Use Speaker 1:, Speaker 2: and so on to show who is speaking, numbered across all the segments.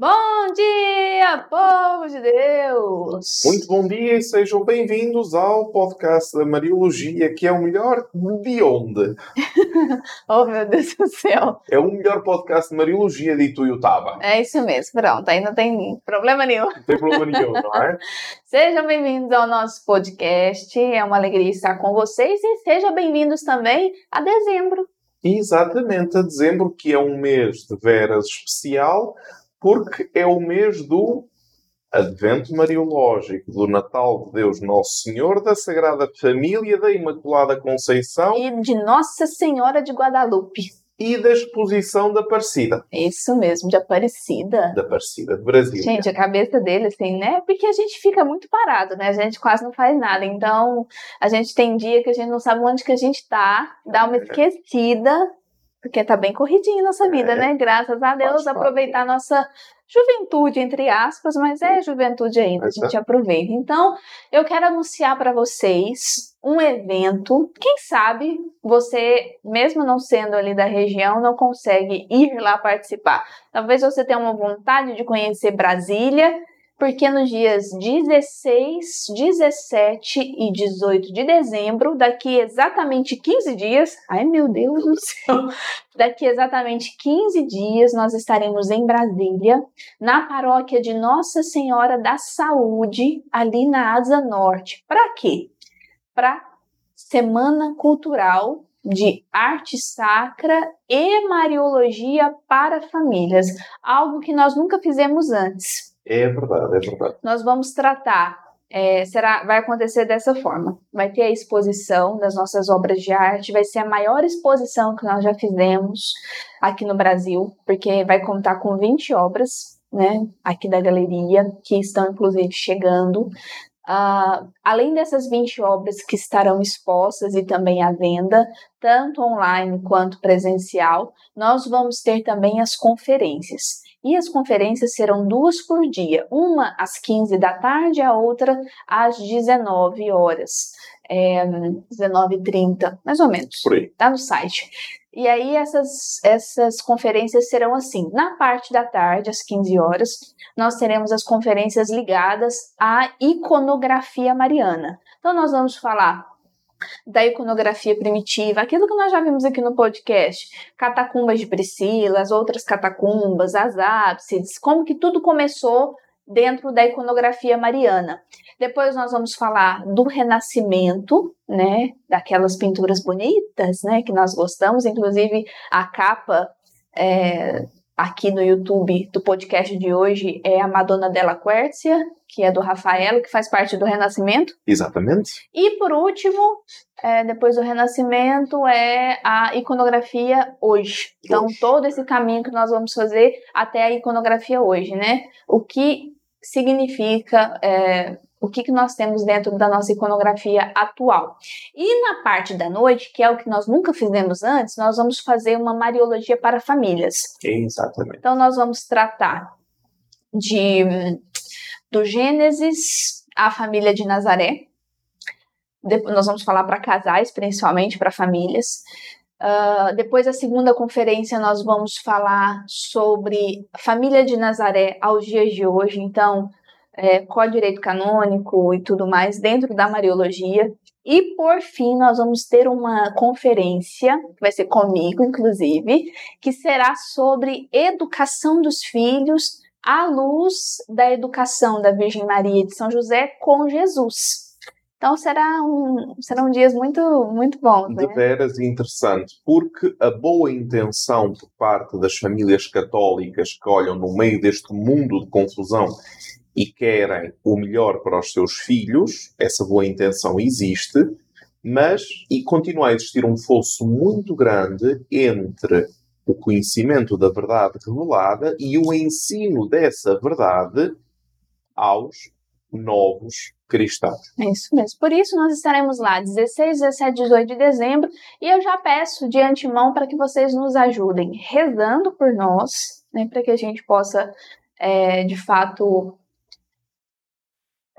Speaker 1: Bom dia, povo de Deus!
Speaker 2: Muito bom dia e sejam bem-vindos ao podcast da Mariologia, que é o melhor de onde?
Speaker 1: oh, meu Deus do céu!
Speaker 2: É o melhor podcast de Mariologia de Ituiutaba.
Speaker 1: É isso mesmo, pronto, aí não tem problema nenhum.
Speaker 2: Não tem problema nenhum, não é?
Speaker 1: Sejam bem-vindos ao nosso podcast, é uma alegria estar com vocês e sejam bem-vindos também a dezembro.
Speaker 2: Exatamente, a dezembro, que é um mês de veras especial, porque é o mês do Advento Mariológico, do Natal de Deus Nosso Senhor, da Sagrada Família, da Imaculada Conceição
Speaker 1: e de Nossa Senhora de Guadalupe.
Speaker 2: E da exposição da Aparecida.
Speaker 1: Isso mesmo, de Aparecida.
Speaker 2: Da Aparecida, de Brasil.
Speaker 1: Gente, a cabeça dele, assim, né? Porque a gente fica muito parado, né? A gente quase não faz nada. Então, a gente tem dia que a gente não sabe onde que a gente tá, dá uma é. esquecida porque tá bem corridinho nossa vida, é. né? Graças a Deus, aproveitar nossa juventude, entre aspas, mas é juventude ainda, a gente aproveita. Então, eu quero anunciar para vocês um evento. Quem sabe você, mesmo não sendo ali da região, não consegue ir lá participar. Talvez você tenha uma vontade de conhecer Brasília porque nos dias 16, 17 e 18 de dezembro, daqui exatamente 15 dias, ai meu Deus do céu, daqui exatamente 15 dias nós estaremos em Brasília, na paróquia de Nossa Senhora da Saúde, ali na Asa Norte. Para quê? Para Semana Cultural de arte sacra e mariologia para famílias, algo que nós nunca fizemos antes.
Speaker 2: É verdade, é verdade.
Speaker 1: Nós vamos tratar é, será, vai acontecer dessa forma. Vai ter a exposição das nossas obras de arte, vai ser a maior exposição que nós já fizemos aqui no Brasil, porque vai contar com 20 obras, né, aqui da galeria, que estão inclusive chegando. Uh, além dessas 20 obras que estarão expostas e também à venda, tanto online quanto presencial, nós vamos ter também as conferências. E as conferências serão duas por dia, uma às 15 da tarde, a outra às 19 horas. É, 19h30, mais ou menos.
Speaker 2: Por aí.
Speaker 1: Tá no site. E aí essas, essas conferências serão assim, na parte da tarde, às 15 horas, nós teremos as conferências ligadas à iconografia mariana. Então nós vamos falar da iconografia primitiva, aquilo que nós já vimos aqui no podcast, catacumbas de Priscila, as outras catacumbas, as ábsides, como que tudo começou dentro da iconografia mariana. Depois nós vamos falar do Renascimento, né, daquelas pinturas bonitas, né, que nós gostamos, inclusive a capa é, aqui no YouTube do podcast de hoje é a Madonna della Quercia, que é do Rafaelo, que faz parte do Renascimento.
Speaker 2: Exatamente.
Speaker 1: E por último, é, depois do Renascimento, é a iconografia hoje. Então, hoje. todo esse caminho que nós vamos fazer até a iconografia hoje, né? O que significa é, o que, que nós temos dentro da nossa iconografia atual. E na parte da noite, que é o que nós nunca fizemos antes, nós vamos fazer uma Mariologia para famílias.
Speaker 2: Exatamente.
Speaker 1: Então nós vamos tratar de do Gênesis à família de Nazaré. Depois nós vamos falar para casais, principalmente para famílias. Uh, depois da segunda conferência nós vamos falar sobre família de Nazaré aos dias de hoje. Então é, direito canônico e tudo mais dentro da Mariologia. E por fim, nós vamos ter uma conferência, que vai ser comigo, inclusive, que será sobre educação dos filhos à luz da educação da Virgem Maria de São José com Jesus. Então será um, serão dias muito, muito bons.
Speaker 2: Né? veras interessante, porque a boa intenção por parte das famílias católicas que olham no meio deste mundo de confusão e querem o melhor para os seus filhos, essa boa intenção existe, mas e continua a existir um fosso muito grande entre o conhecimento da verdade revelada e o ensino dessa verdade aos novos cristãos.
Speaker 1: É isso mesmo. Por isso nós estaremos lá 16, 17, 18 de dezembro e eu já peço de antemão para que vocês nos ajudem rezando por nós, né, para que a gente possa é, de fato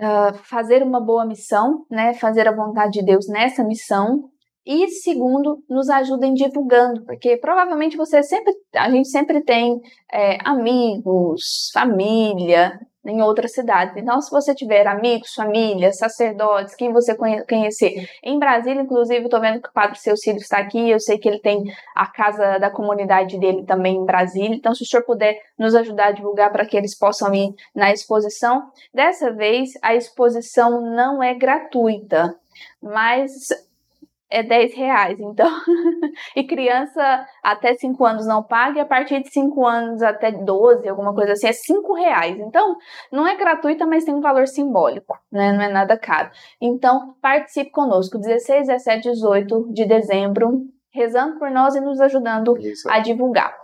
Speaker 1: uh, fazer uma boa missão, né? Fazer a vontade de Deus nessa missão E segundo, nos ajudem divulgando, porque provavelmente você sempre, a gente sempre tem é, amigos, família em outras cidades. Então, se você tiver amigos, família, sacerdotes, quem você conhecer em Brasília, inclusive, estou vendo que o Padre Cecílio está aqui, eu sei que ele tem a casa da comunidade dele também em Brasília. Então, se o senhor puder nos ajudar a divulgar para que eles possam ir na exposição. Dessa vez, a exposição não é gratuita, mas é 10 reais, então. e criança até 5 anos não paga, e a partir de 5 anos até 12, alguma coisa assim, é 5 reais. Então, não é gratuita, mas tem um valor simbólico, né? Não é nada caro. Então, participe conosco, 16, 17, 18 de dezembro, rezando por nós e nos ajudando Isso. a divulgar.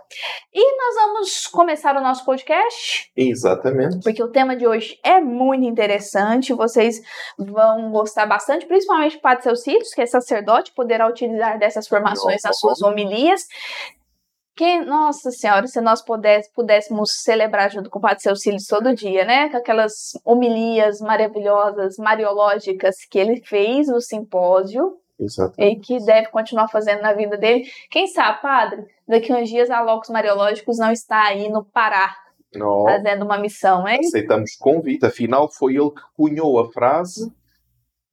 Speaker 1: E nós vamos começar o nosso podcast.
Speaker 2: Exatamente.
Speaker 1: Porque o tema de hoje é muito interessante, vocês vão gostar bastante, principalmente o Padre Celcílios, que é sacerdote, poderá utilizar dessas formações nas suas homilias. Que, nossa senhora, se nós pudéssemos, pudéssemos celebrar junto com o Padre Celcílios todo dia, né? Com aquelas homilias maravilhosas, mariológicas que ele fez no simpósio
Speaker 2: Exatamente.
Speaker 1: E que deve continuar fazendo na vida dele. Quem sabe, padre, daqui uns dias a Locos Mariológicos não está aí no Pará
Speaker 2: não.
Speaker 1: fazendo uma missão, hein?
Speaker 2: Aceitamos convite. Afinal, foi ele que cunhou a frase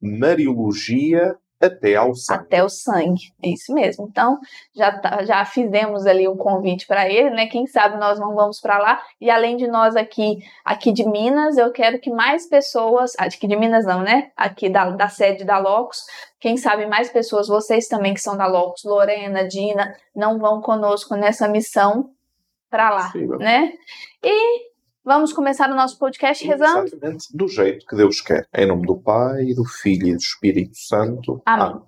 Speaker 2: Mariologia até ao sangue.
Speaker 1: Até o sangue, é isso mesmo. Então, já, tá, já fizemos ali um convite para ele, né? Quem sabe nós não vamos para lá. E além de nós aqui, aqui de Minas, eu quero que mais pessoas, aqui de Minas não, né? Aqui da, da sede da Locus, quem sabe mais pessoas, vocês também que são da Locus, Lorena, Dina, não vão conosco nessa missão para lá, Sim, né? E Vamos começar o nosso podcast rezando?
Speaker 2: Exatamente do jeito que Deus quer. Em nome do Pai, do Filho e do Espírito Santo.
Speaker 1: Amém.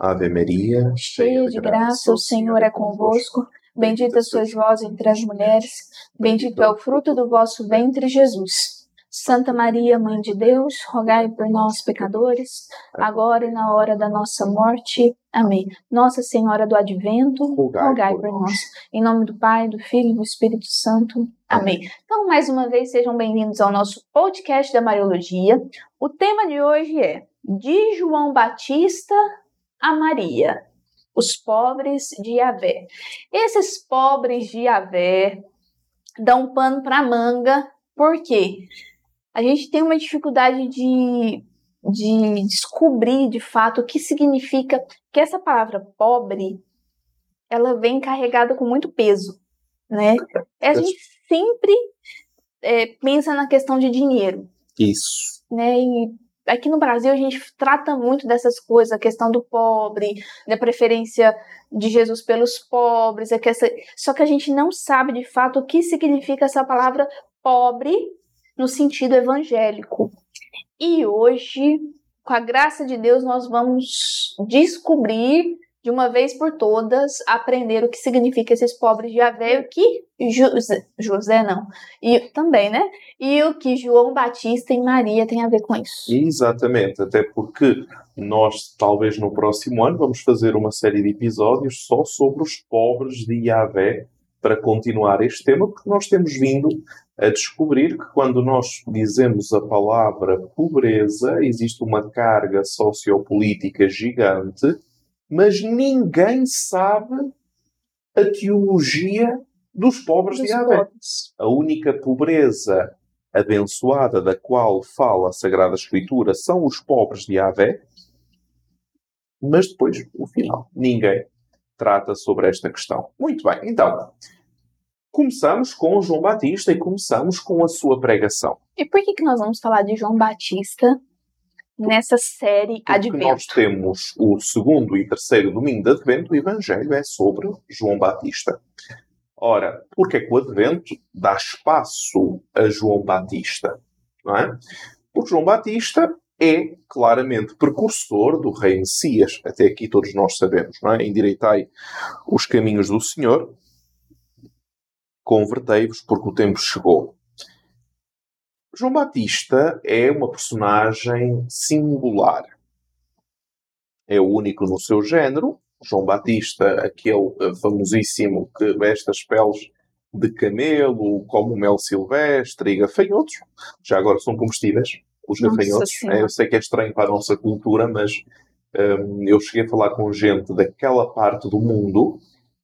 Speaker 2: Ave Maria,
Speaker 1: cheia de graça, o Senhor é convosco. Bendita sois vós entre as mulheres, bendito é o fruto do vosso ventre, Jesus. Santa Maria, Mãe de Deus, rogai por nós, pecadores, agora e na hora da nossa morte. Amém. Nossa Senhora do Advento, rogai, rogai por, nós. Em nome do Pai, do Filho e do Espírito Santo. Amém. Amém. Então, mais uma vez, sejam bem-vindos ao nosso podcast da Mariologia. O tema de hoje é De João Batista a Maria, os pobres de Yahvé. Esses pobres de Yahvé dão pano para manga, por quê? A gente tem uma dificuldade de, de descobrir de fato o que significa que essa palavra pobre ela vem carregada com muito peso, né? A gente sempre é, pensa na questão de dinheiro.
Speaker 2: Isso.
Speaker 1: Né? E aqui no Brasil a gente trata muito dessas coisas, a questão do pobre, da preferência de Jesus pelos pobres, é que essa... só que a gente não sabe de fato o que significa essa palavra pobre no sentido evangélico. E hoje, com a graça de Deus, nós vamos descobrir de uma vez por todas, aprender o que significa esses pobres de Javé, o que José, José não, e também, né? E o que João Batista e Maria têm a ver com isso.
Speaker 2: Exatamente, até porque nós, talvez no próximo ano, vamos fazer uma série de episódios só sobre os pobres de Yahvé, para continuar este tema, porque nós temos vindo a descobrir que quando nós dizemos a palavra pobreza, existe uma carga sociopolítica gigante, mas ninguém sabe a teologia dos pobres dos de Abel. A única pobreza abençoada da qual fala a Sagrada Escritura são os pobres de Avé, mas depois, no final, ninguém trata sobre esta questão. Muito bem, então, começamos com João Batista e começamos com a sua pregação.
Speaker 1: E por que, que nós vamos falar de João Batista nessa série Porque Advento?
Speaker 2: nós temos o segundo e terceiro domingo de Advento, o Evangelho é sobre João Batista. Ora, porque é que o Advento dá espaço a João Batista? Não é? Porque João Batista é claramente precursor do rei Messias. Até aqui todos nós sabemos, não é? Endireitai os caminhos do Senhor, convertei-vos porque o tempo chegou. João Batista é uma personagem singular. É o único no seu género. João Batista, aquele famosíssimo que veste as peles de camelo, como mel silvestre e gafanhotos. Já agora são comestíveis, os gafanhotos. É, eu sei que é estranho para a nossa cultura, mas Um, eu cheguei a falar com gente daquela parte do mundo,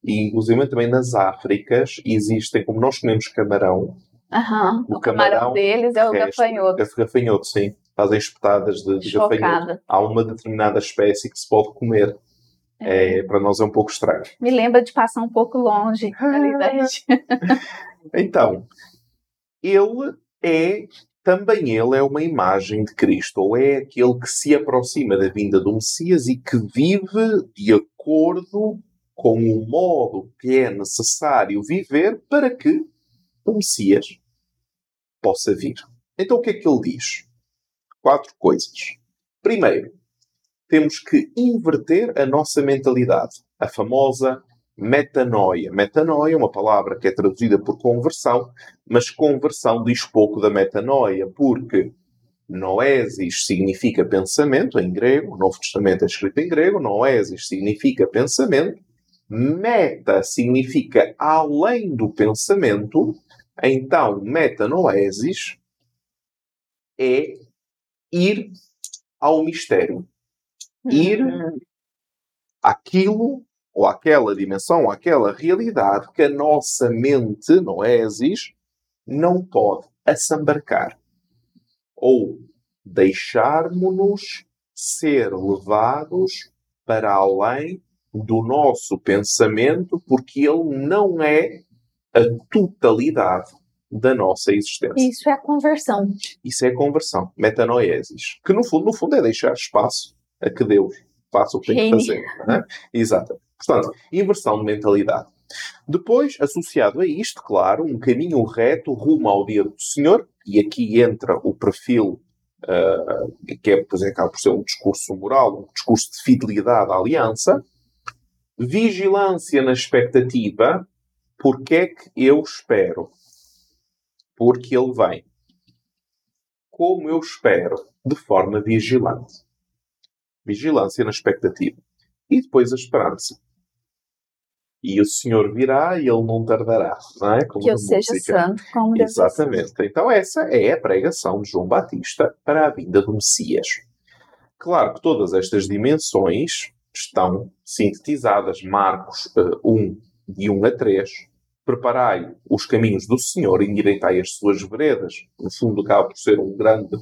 Speaker 2: e inclusive também nas Áfricas, existem, como nós comemos camarão,
Speaker 1: Aham, o, camarão, deles é o
Speaker 2: resto,
Speaker 1: gafanhoto.
Speaker 2: É gafanhoto, sim. Fazem espetadas de, de gafanhoto. Há uma determinada espécie que se pode comer. É, para nós é um pouco estranho.
Speaker 1: Me lembra de passar um pouco longe região.
Speaker 2: Então, ele é, também ele é uma imagem de Cristo, ou é aquele que se aproxima da vinda do Messias e que vive de acordo com o modo que é necessário viver para que o Messias possa vir. Então o que é que ele diz? Quatro coisas. Primeiro, temos que inverter a nossa mentalidade. A famosa metanoia. Metanoia é uma palavra que é traduzida por conversão, mas conversão diz pouco da metanoia, porque noesis significa pensamento em grego, o Novo Testamento é escrito em grego, noesis significa pensamento, meta significa além do pensamento, então metanoesis é ir ao mistério. Ir àquilo ou àquela dimensão, àquela realidade que a nossa mente, noesis, não pode assambarcar. Ou deixarmos-nos ser levados para além do nosso pensamento, porque ele não é a totalidade da nossa existência.
Speaker 1: Isso é a conversão.
Speaker 2: Isso é a conversão, metanoesis, que no fundo, no fundo é deixar espaço a que Deus faça o que tem que fazer. Não é? Exato. Portanto, inversão de mentalidade. Depois, associado a isto, claro, um caminho reto rumo ao dia do Senhor, e aqui entra o perfil uh, que é, por exemplo, acaba por ser um discurso moral, um discurso de fidelidade à aliança, vigilância na expectativa, porque é que eu espero? Porque ele vem. Como eu espero? De forma vigilante. Vigilância na expectativa. E depois a esperança. E o Senhor virá e ele não tardará, não é?
Speaker 1: Como que eu seja santo, como
Speaker 2: Exatamente. Então essa é a pregação de João Batista para a vinda do Messias. Claro que todas estas dimensões estão sintetizadas. Marcos uh, 1, de 1 a 3. Preparai os caminhos do Senhor, endireitai as suas veredas. No fundo, acaba por ser um grande,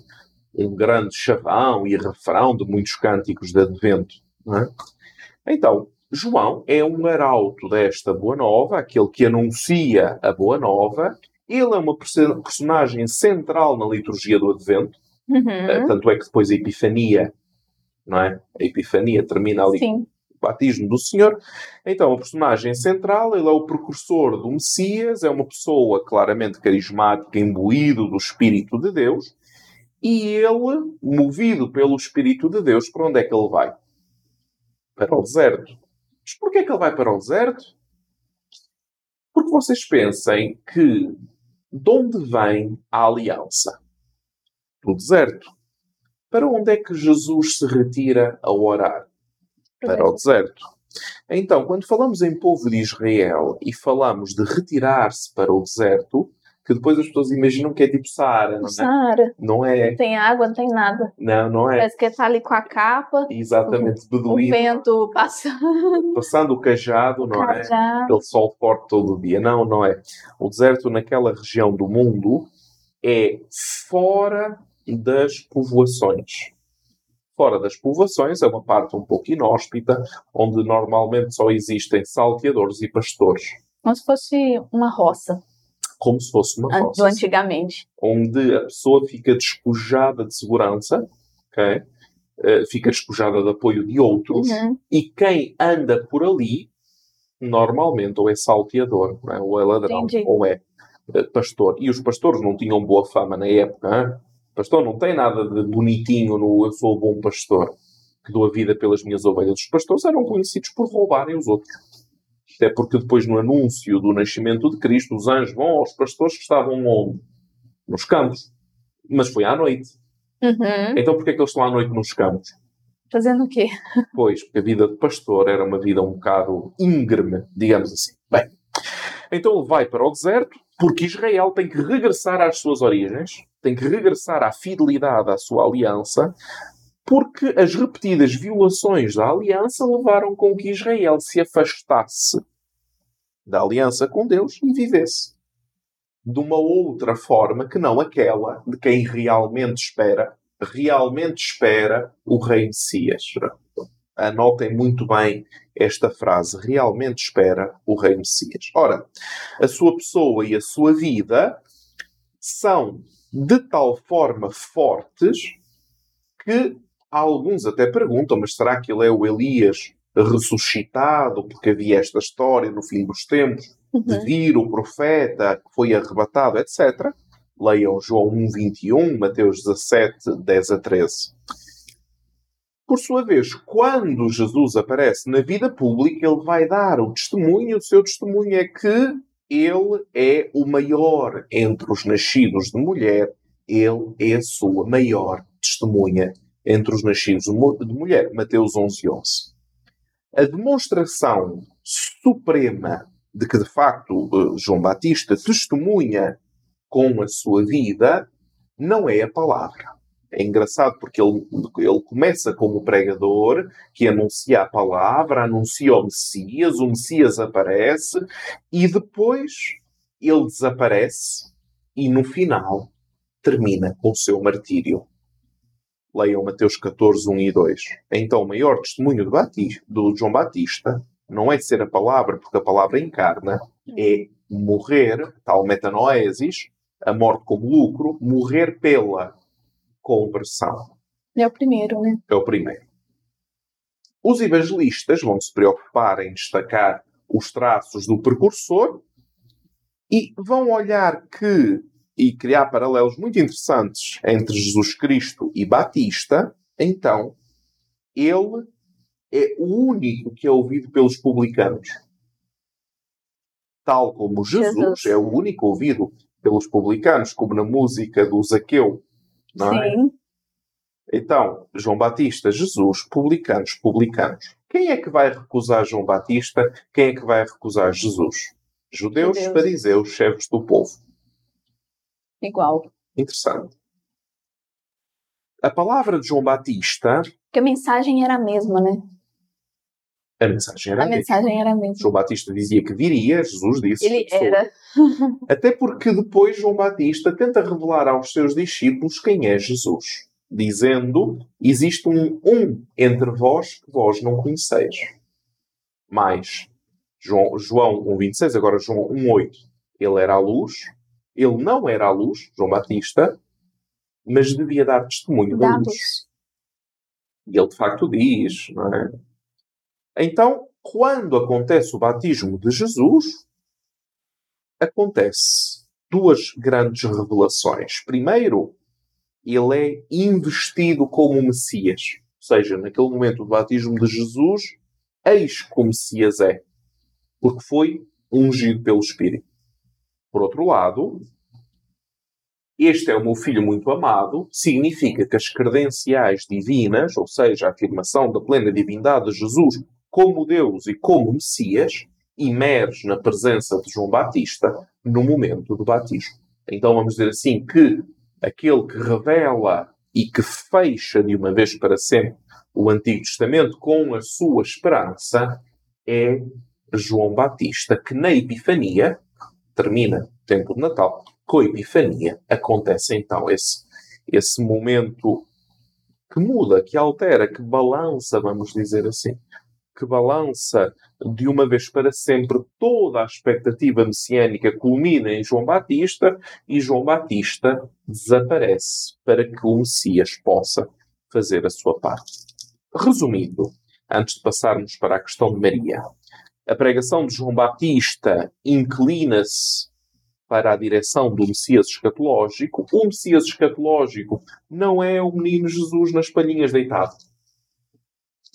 Speaker 2: um grande chavão e refrão de muitos cânticos de advento. É? Então, João é um arauto desta Boa Nova, aquele que anuncia a Boa Nova. Ele é uma personagem central na liturgia do Advento.
Speaker 1: Uhum.
Speaker 2: Uh, tanto é que depois a Epifania, não é? A Epifania termina ali
Speaker 1: Sim.
Speaker 2: o batismo do Senhor. Então, a personagem central, ele é o precursor do Messias, é uma pessoa claramente carismática, imbuído do Espírito de Deus. E ele, movido pelo Espírito de Deus, para onde é que ele vai? Para o deserto. Mas porquê é que ele vai para o deserto? Porque vocês pensem que de onde vem a aliança? Do deserto. Para onde é que Jesus se retira a orar? Para o deserto. Então, quando falamos em povo de Israel e falamos de retirar-se para o deserto, que depois as pessoas imaginam que é tipo Saara, não é?
Speaker 1: Saara.
Speaker 2: Não é.
Speaker 1: Não tem água, não tem nada.
Speaker 2: Não, não é.
Speaker 1: Parece que está ali com a capa.
Speaker 2: Exatamente,
Speaker 1: o,
Speaker 2: beduíno.
Speaker 1: O vento passando.
Speaker 2: Passando o cajado, não
Speaker 1: cajado.
Speaker 2: é? Aquele sol forte todo o dia. Não, não é. O deserto naquela região do mundo é fora das povoações. Fora das povoações é uma parte um pouco inóspita, onde normalmente só existem salteadores e pastores.
Speaker 1: Como se fosse uma roça
Speaker 2: como se fosse uma roça.
Speaker 1: Do antigamente.
Speaker 2: Onde a pessoa fica despojada de segurança, okay? Uh, fica despojada de apoio de outros,
Speaker 1: uhum.
Speaker 2: e quem anda por ali, normalmente, ou é salteador, é? ou é ladrão,
Speaker 1: Entendi.
Speaker 2: ou é uh, pastor. E os pastores não tinham boa fama na época. Pastor não tem nada de bonitinho no eu sou bom pastor, que dou a vida pelas minhas ovelhas. Os pastores eram conhecidos por roubarem os outros. Até porque depois no anúncio do nascimento de Cristo, os anjos vão aos pastores que estavam onde? Nos campos. Mas foi à noite.
Speaker 1: Uhum.
Speaker 2: Então porquê é que eles estão à noite nos campos?
Speaker 1: Fazendo o quê?
Speaker 2: Pois, porque a vida de pastor era uma vida um bocado íngreme, digamos assim. Bem, então ele vai para o deserto, porque Israel tem que regressar às suas origens, tem que regressar à fidelidade à sua aliança, porque as repetidas violações da aliança levaram com que Israel se afastasse da aliança com Deus e vivesse de uma outra forma que não aquela de quem realmente espera, realmente espera o Rei Messias. Anotem muito bem esta frase. Realmente espera o Rei Messias. Ora, a sua pessoa e a sua vida são de tal forma fortes que alguns até perguntam, mas será que ele é o Elias ressuscitado? Porque havia esta história no fim dos tempos uhum. de vir o profeta que foi arrebatado, etc. Leiam João 1, 21, Mateus 17, 10 a 13. Por sua vez, quando Jesus aparece na vida pública, ele vai dar o testemunho, o seu testemunho é que ele é o maior entre os nascidos de mulher, ele é a sua maior testemunha entre os nascidos de mulher. Mateus 11, 11. A demonstração suprema de que, de facto, eh, João Batista testemunha com a sua vida não é a palavra. É engraçado porque ele, ele começa como pregador que anuncia a palavra, anuncia o Messias, o Messias aparece e depois ele desaparece e no final termina com o seu martírio. Leiam Mateus 14, 1 e 2. Então, o maior testemunho do, Batista, do João Batista não é ser a palavra, porque a palavra encarna, é morrer, tal metanoesis, a morte como lucro, morrer pela conversão.
Speaker 1: É o primeiro, né?
Speaker 2: É o primeiro. Os evangelistas vão se preocupar em destacar os traços do precursor e vão olhar que e criar paralelos muito interessantes entre Jesus Cristo e Batista, então ele é o único que é ouvido pelos publicanos. Tal como Jesus, Jesus. é o único ouvido pelos publicanos, como na música do Zaqueu. Não é? Sim. Então, João Batista, Jesus, publicanos, publicanos. Quem é que vai recusar João Batista? Quem é que vai recusar Jesus? Judeus, Judeus. fariseus, chefes do povo.
Speaker 1: Igual.
Speaker 2: Interessante. A palavra de João Batista.
Speaker 1: Que a mensagem era a mesma, né?
Speaker 2: A mensagem era a,
Speaker 1: a mensagem era a mesma.
Speaker 2: João Batista dizia que viria, Jesus disse.
Speaker 1: Ele era.
Speaker 2: Até porque depois João Batista tenta revelar aos seus discípulos quem é Jesus, dizendo: existe um, um entre vós que vós não conheceis. Mais, João, João 1,26, agora João 1,8. Ele era a luz, ele não era a luz, João Batista, mas devia dar testemunho da luz. E ele de facto diz, não é? Então, quando acontece o batismo de Jesus, acontece duas grandes revelações. Primeiro, ele é investido como Messias. Ou seja, naquele momento do batismo de Jesus, eis como Messias é. Porque foi ungido pelo Espírito. Por outro lado, este é o meu filho muito amado, significa que as credenciais divinas, ou seja, a afirmação da plena divindade de Jesus como Deus e como Messias, emerge na presença de João Batista no momento do batismo. Então vamos dizer assim que aquele que revela e que fecha de uma vez para sempre o Antigo Testamento com a sua esperança é João Batista, que na Epifania, termina o tempo de Natal, com a Epifania acontece então esse, esse momento que muda, que altera, que balança, vamos dizer assim, que balança de uma vez para sempre toda a expectativa messiânica culmina em João Batista e João Batista desaparece para que o Messias possa fazer a sua parte. Resumindo, antes de passarmos para a questão de Maria, a pregação de João Batista inclina-se para a direção do Messias escatológico. O Messias escatológico não é o menino Jesus nas palhinhas deitado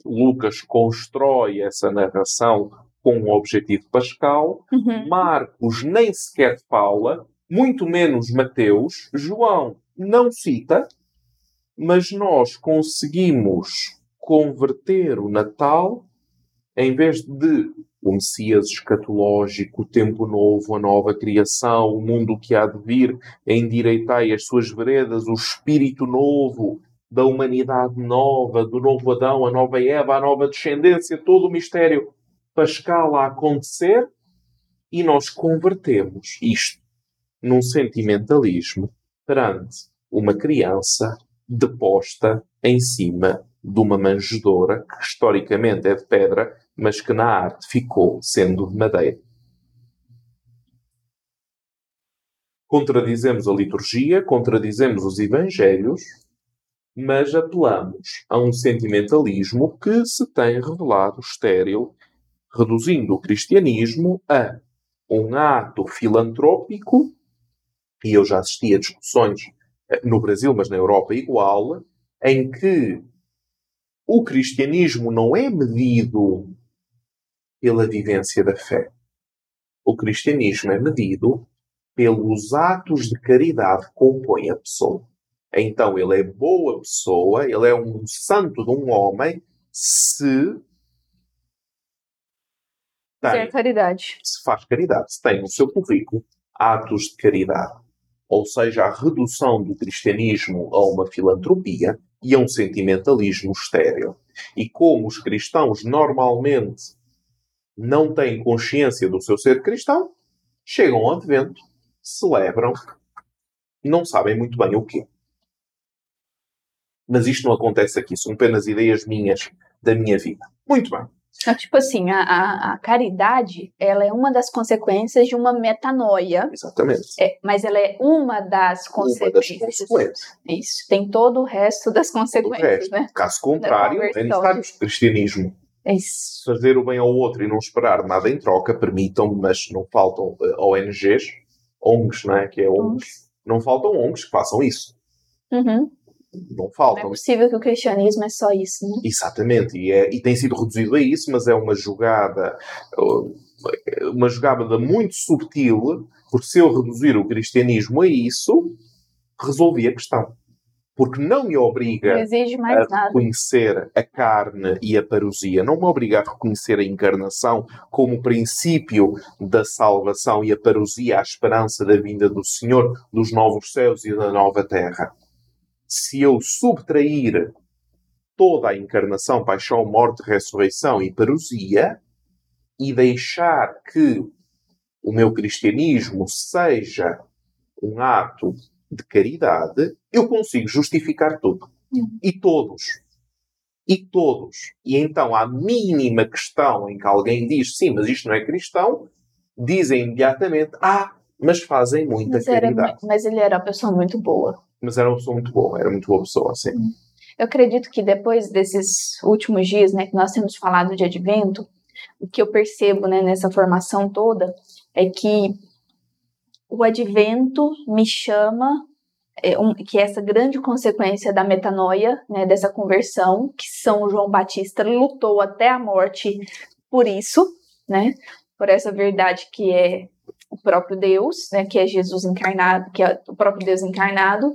Speaker 2: Lucas constrói essa narração com um objetivo pascal. Uhum. Marcos nem sequer fala, muito menos Mateus. João não cita, mas nós conseguimos converter o Natal em vez de o Messias escatológico, o tempo novo, a nova criação, o mundo que há de vir, endireitai as suas veredas, o Espírito novo, da humanidade nova, do novo Adão, a nova Eva, a nova descendência, todo o mistério pascal a acontecer e nós convertemos isto num sentimentalismo perante uma criança deposta em cima de uma manjedoura que historicamente é de pedra, mas que na arte ficou sendo de madeira. Contradizemos a liturgia, contradizemos os evangelhos, mas apelamos a um sentimentalismo que se tem revelado estéril, reduzindo o cristianismo a um ato filantrópico, e eu já assisti a discussões eh, no Brasil, mas na Europa igual, em que o cristianismo não é medido pela vivência da fé. O cristianismo é medido pelos atos de caridade que compõem a pessoa. Então ele é boa pessoa, ele é um santo de um homem se
Speaker 1: tem, caridade.
Speaker 2: Se faz caridade, se tem no seu currículo atos de caridade. Ou seja, a redução do cristianismo a uma filantropia e a um sentimentalismo estéril. E como os cristãos normalmente não têm consciência do seu ser cristão, chegam ao advento, celebram, não sabem muito bem o quê. Mas isto não acontece aqui, são apenas ideias minhas da minha vida. Muito bem.
Speaker 1: Então, tipo assim, a, a, a, caridade, ela é uma das consequências de uma metanoia.
Speaker 2: Exatamente.
Speaker 1: É, mas ela é uma das consequências. Uma das consequências. Isso. Tem todo o resto das consequências, resto. né?
Speaker 2: Caso contrário, é necessário o cristianismo.
Speaker 1: Isso.
Speaker 2: Fazer o bem ao outro e não esperar nada em troca, permitam, mas não faltam uh, eh, ONGs, ONGs, não é? Que é ONGs. Não faltam ONGs que façam isso.
Speaker 1: Uhum
Speaker 2: não faltam.
Speaker 1: Não é possível que o cristianismo é só isso, né?
Speaker 2: Exatamente, e, é, e tem sido reduzido a isso, mas é uma jogada, uma jogada muito subtil, porque se eu reduzir o cristianismo a isso, resolvi a questão. Porque não me obriga
Speaker 1: a
Speaker 2: reconhecer a carne e a parousia, não me obriga a reconhecer a encarnação como princípio da salvação e a parousia, a esperança da vinda do Senhor, dos novos céus e da nova terra se eu subtrair toda a encarnação, paixão, morte, ressurreição e parousia e deixar que o meu cristianismo seja um ato de caridade, eu consigo justificar tudo. Uhum. E todos. E todos. E então, a mínima questão em que alguém diz sim, mas isto não é cristão, dizem imediatamente ah, mas fazem muita mas caridade.
Speaker 1: Era, mas ele era uma pessoa muito boa
Speaker 2: mas era uma pessoa muito boa, era muito boa pessoa, assim.
Speaker 1: Eu acredito que depois desses últimos dias, né, que nós temos falado de advento, o que eu percebo, né, nessa formação toda é que o advento me chama é, um, que é essa grande consequência da metanoia, né, dessa conversão, que São João Batista lutou até a morte por isso, né, por essa verdade que é o próprio Deus, né, que é Jesus encarnado, que é o próprio Deus encarnado,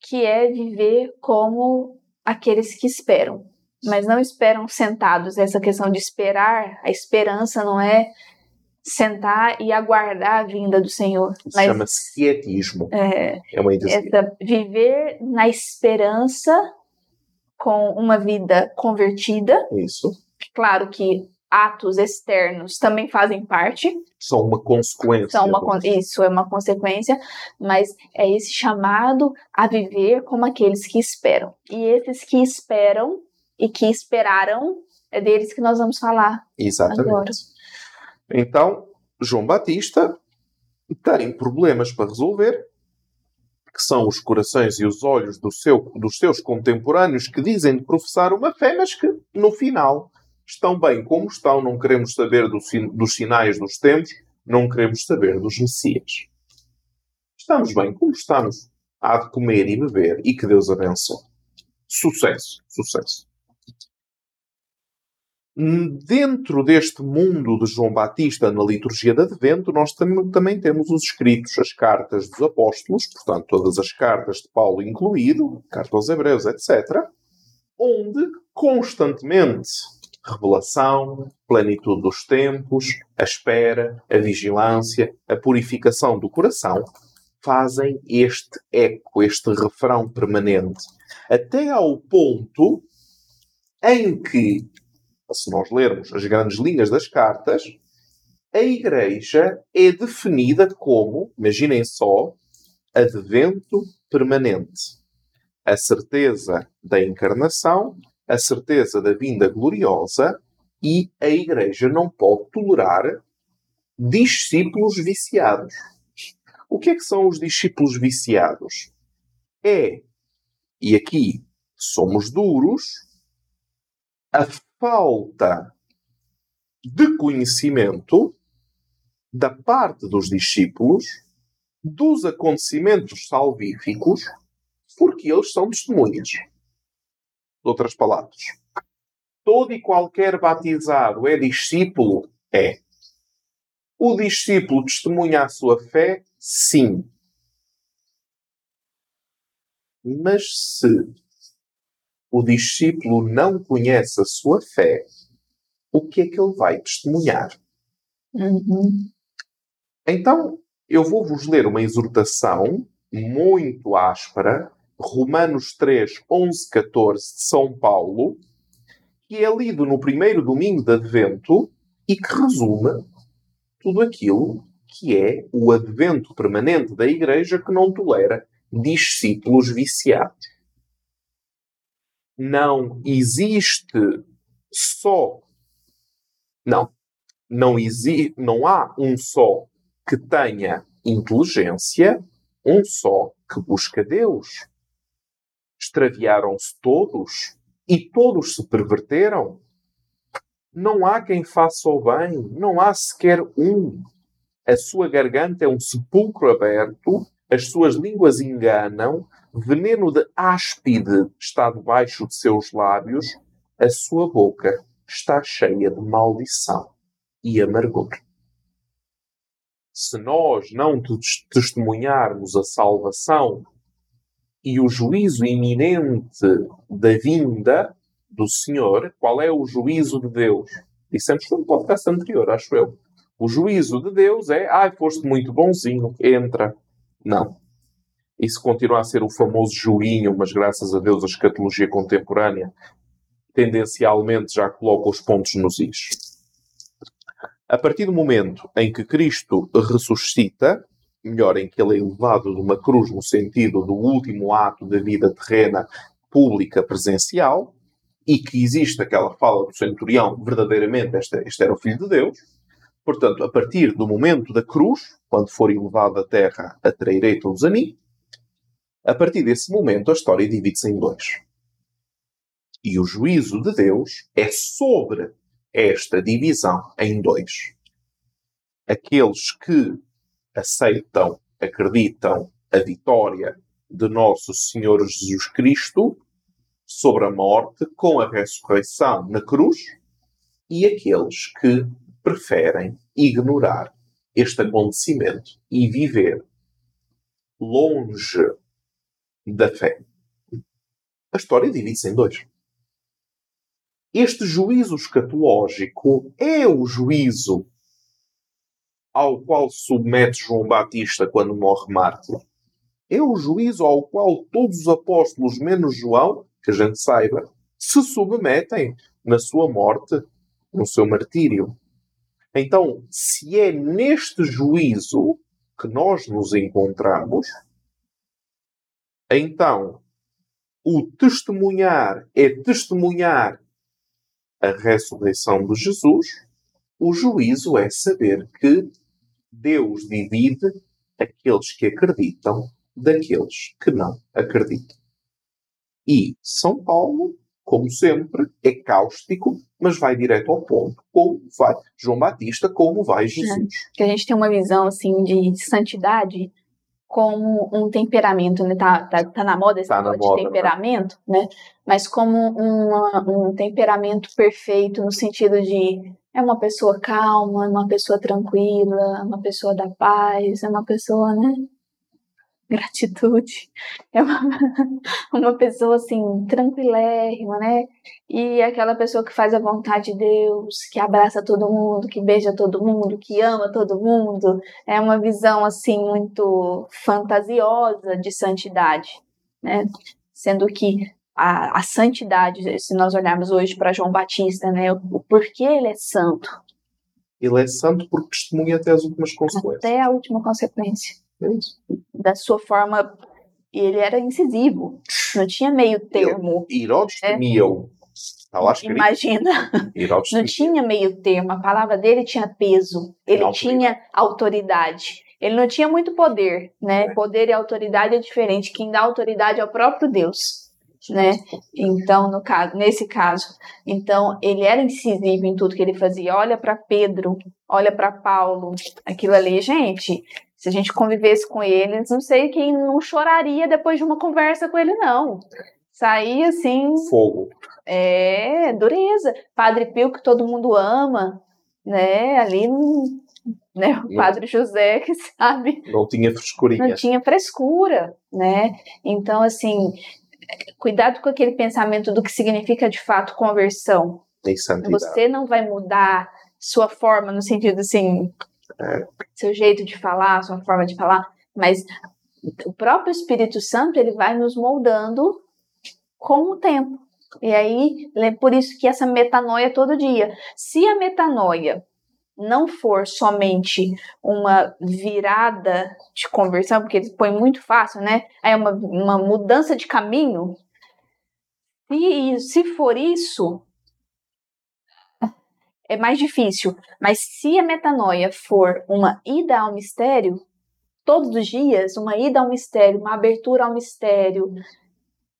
Speaker 1: que é viver como aqueles que esperam, mas não esperam sentados. Essa questão de esperar, a esperança não é sentar e aguardar a vinda do Senhor.
Speaker 2: Mas Chama-se quietismo.
Speaker 1: É, é uma essa, viver na esperança com uma vida convertida.
Speaker 2: Isso.
Speaker 1: Claro que atos externos também fazem parte.
Speaker 2: São uma consequência.
Speaker 1: São uma, isso é uma consequência, mas é esse chamado a viver como aqueles que esperam. E esses que esperam e que esperaram, é deles que nós vamos falar.
Speaker 2: Exatamente. Agora. Então, João Batista tem problemas para resolver, que são os corações e os olhos do seu, dos seus contemporâneos que dizem de professar uma fé, mas que no final estão bem como estão, não queremos saber do, dos sinais dos tempos, não queremos saber dos Messias. Estamos bem como estamos. Há de comer e beber e que Deus abençoe. Sucesso, sucesso. Dentro deste mundo de João Batista na liturgia de Advento, nós tam também temos os escritos, as cartas dos apóstolos, portanto, todas as cartas de Paulo incluído, carta aos Hebreus, etc., onde constantemente revelação, plenitude dos tempos, a espera, a vigilância, a purificação do coração, fazem este eco, este refrão permanente. Até ao ponto em que, se nós lermos as grandes linhas das cartas, a Igreja é definida como, imaginem só, advento permanente. A certeza da encarnação, a certeza da vinda gloriosa e a Igreja não pode tolerar discípulos viciados. O que é que são os discípulos viciados? É, e aqui somos duros, a falta de conhecimento da parte dos discípulos dos acontecimentos salvíficos porque eles são testemunhas. De outras palavras, todo e qualquer batizado é discípulo? É. O discípulo testemunha a sua fé? Sim. Mas se o discípulo não conhece a sua fé, o que é que ele vai testemunhar?
Speaker 1: Uhum.
Speaker 2: Então, eu vou vos ler uma exortação muito áspera, Romanos 3, 11, 14, de São Paulo, que é lido no primeiro domingo de Advento e que resume tudo aquilo que é o advento permanente da Igreja que não tolera discípulos viciados. Não existe só. Não. Não, existe, não há um só que tenha inteligência, um só que busca Deus. Extraviaram-se todos e todos se perverteram. Não há quem faça o bem, não há sequer um. A sua garganta é um sepulcro aberto, as suas línguas enganam, veneno de áspide está debaixo de seus lábios, a sua boca está cheia de maldição e amargura se nós não testemunharmos a salvação e o juízo iminente da vinda do Senhor, qual é o juízo de Deus? Dissemos no podcast anterior, acho eu. O juízo de Deus é, ai, foste muito bonzinho, entra. Não. Isso continua a ser o famoso joinho, mas graças a Deus a escatologia contemporânea tendencialmente já coloca os pontos nos is. A partir do momento em que Cristo ressuscita, melhor, em que ele é elevado de uma cruz no sentido do último ato da vida terrena pública presencial, e que existe aquela fala do centurião, verdadeiramente este, este era o Filho de Deus, portanto, a partir do momento da cruz, quando for elevado à terra, atrairei todos a mim, a partir desse momento a história divide-se em dois. E o juízo de Deus é sobre esta divisão em dois. Aqueles que aceitam, acreditam a vitória de nosso Senhor Jesus Cristo sobre a morte com a ressurreição na cruz e aqueles que preferem ignorar este acontecimento e viver longe da fé. A história divide-se em dois. Este juízo escatológico é o juízo ao qual submete João Batista quando morre mártir. É o juízo ao qual todos os apóstolos, menos João, que a gente saiba, se submetem na sua morte, no seu martírio. Então, se é neste juízo que nós nos encontramos, então o testemunhar é testemunhar a ressurreição de Jesus, o juízo é saber que Deus divide aqueles que acreditam daqueles que não acreditam. E São Paulo, como sempre, é cáustico, mas vai direto ao ponto, como vai João Batista, como vai Jesus.
Speaker 1: É, que a gente tem uma visão assim de santidade como um temperamento, né? Tá, tá, tá na moda esse
Speaker 2: tá
Speaker 1: de
Speaker 2: moda,
Speaker 1: temperamento, né? né? Mas como uma, um temperamento perfeito no sentido de é uma pessoa calma, é uma pessoa tranquila, é uma pessoa da paz, é uma pessoa, né? gratitude. É uma, uma pessoa assim, tranquilérrima, né? E aquela pessoa que faz a vontade de Deus, que abraça todo mundo, que beija todo mundo, que ama todo mundo. É uma visão assim muito fantasiosa de santidade, né? sendo que a, a santidade, se nós olharmos hoje para João Batista, né, o, porquê ele é santo.
Speaker 2: Ele é santo porque testemunha até as últimas consequências.
Speaker 1: Até a última consequência.
Speaker 2: É isso.
Speaker 1: Da sua forma, ele era incisivo, não tinha meio termo.
Speaker 2: Herodes é. temia-o. Tá escrito.
Speaker 1: Imagina.
Speaker 2: Herodes
Speaker 1: Não
Speaker 2: temia.
Speaker 1: tinha meio termo, a palavra dele tinha peso, ele tinha autoridade. Ele não tinha muito poder, né?
Speaker 2: É.
Speaker 1: Poder e autoridade é diferente. Quem dá autoridade é o próprio Deus, né? Então, no caso, nesse caso, então ele era incisivo em tudo que ele fazia. Olha para Pedro, olha para Paulo, aquilo ali, gente. Se a gente convivesse com eles, não sei quem não choraria depois de uma conversa com ele, não. Saía assim,
Speaker 2: Fogo.
Speaker 1: é, dureza. Padre Pio, que todo mundo ama, né? Ali, né? O
Speaker 2: Não.
Speaker 1: Padre José, que sabe,
Speaker 2: Não tinha frescurinha.
Speaker 1: não tinha frescura, né? Então, assim, cuidado com aquele pensamento do que significa de fato conversão.
Speaker 2: Santidade.
Speaker 1: Você não vai mudar sua forma, no sentido assim,
Speaker 2: É.
Speaker 1: seu jeito de falar, sua forma de falar, mas o próprio Espírito Santo ele vai nos moldando com o tempo. E aí, é por isso que essa metanoia todo dia. Se a metanoia não for somente uma virada de conversão, porque eles põem muito fácil, né? É uma, uma mudança de caminho. E se for isso, é mais difícil. Mas se a metanoia for uma ida ao mistério, todos os dias, uma ida ao mistério, uma abertura ao mistério,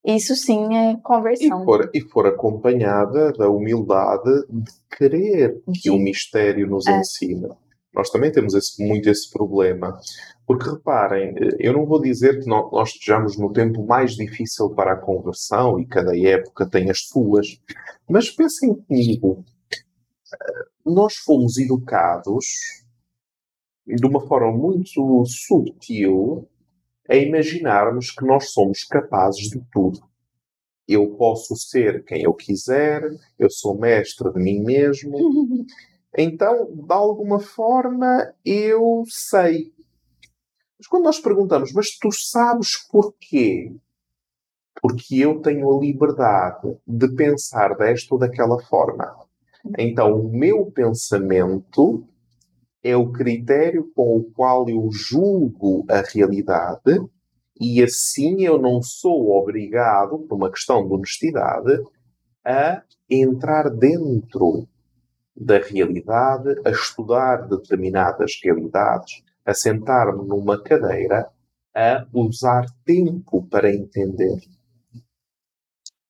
Speaker 1: isso sim é
Speaker 2: E
Speaker 1: conversão.
Speaker 2: for, e for acompanhada da humildade de querer que
Speaker 1: De-
Speaker 2: o mistério nos
Speaker 1: É.
Speaker 2: ensina. Nós também temos esse- muito esse problema. Porque reparem, eu não vou dizer que nó- nós estejamos no tempo mais difícil para a conversão e cada época tem as suas, mas pensem comigo, eh, nós fomos educados de uma forma muito sutil a imaginarmos que nós somos capazes de tudo. Eu posso ser quem eu quiser, eu sou mestre de mim mesmo, então, de alguma forma, eu sei. Mas quando nós perguntamos, mas tu sabes porquê? Porque eu tenho a liberdade de pensar desta ou daquela forma. Então, o meu pensamento é o critério com o qual eu julgo a realidade e assim eu não sou obrigado, por uma questão de honestidade, a entrar dentro da realidade, a estudar determinadas realidades, a sentar-me numa cadeira, a usar tempo para entender.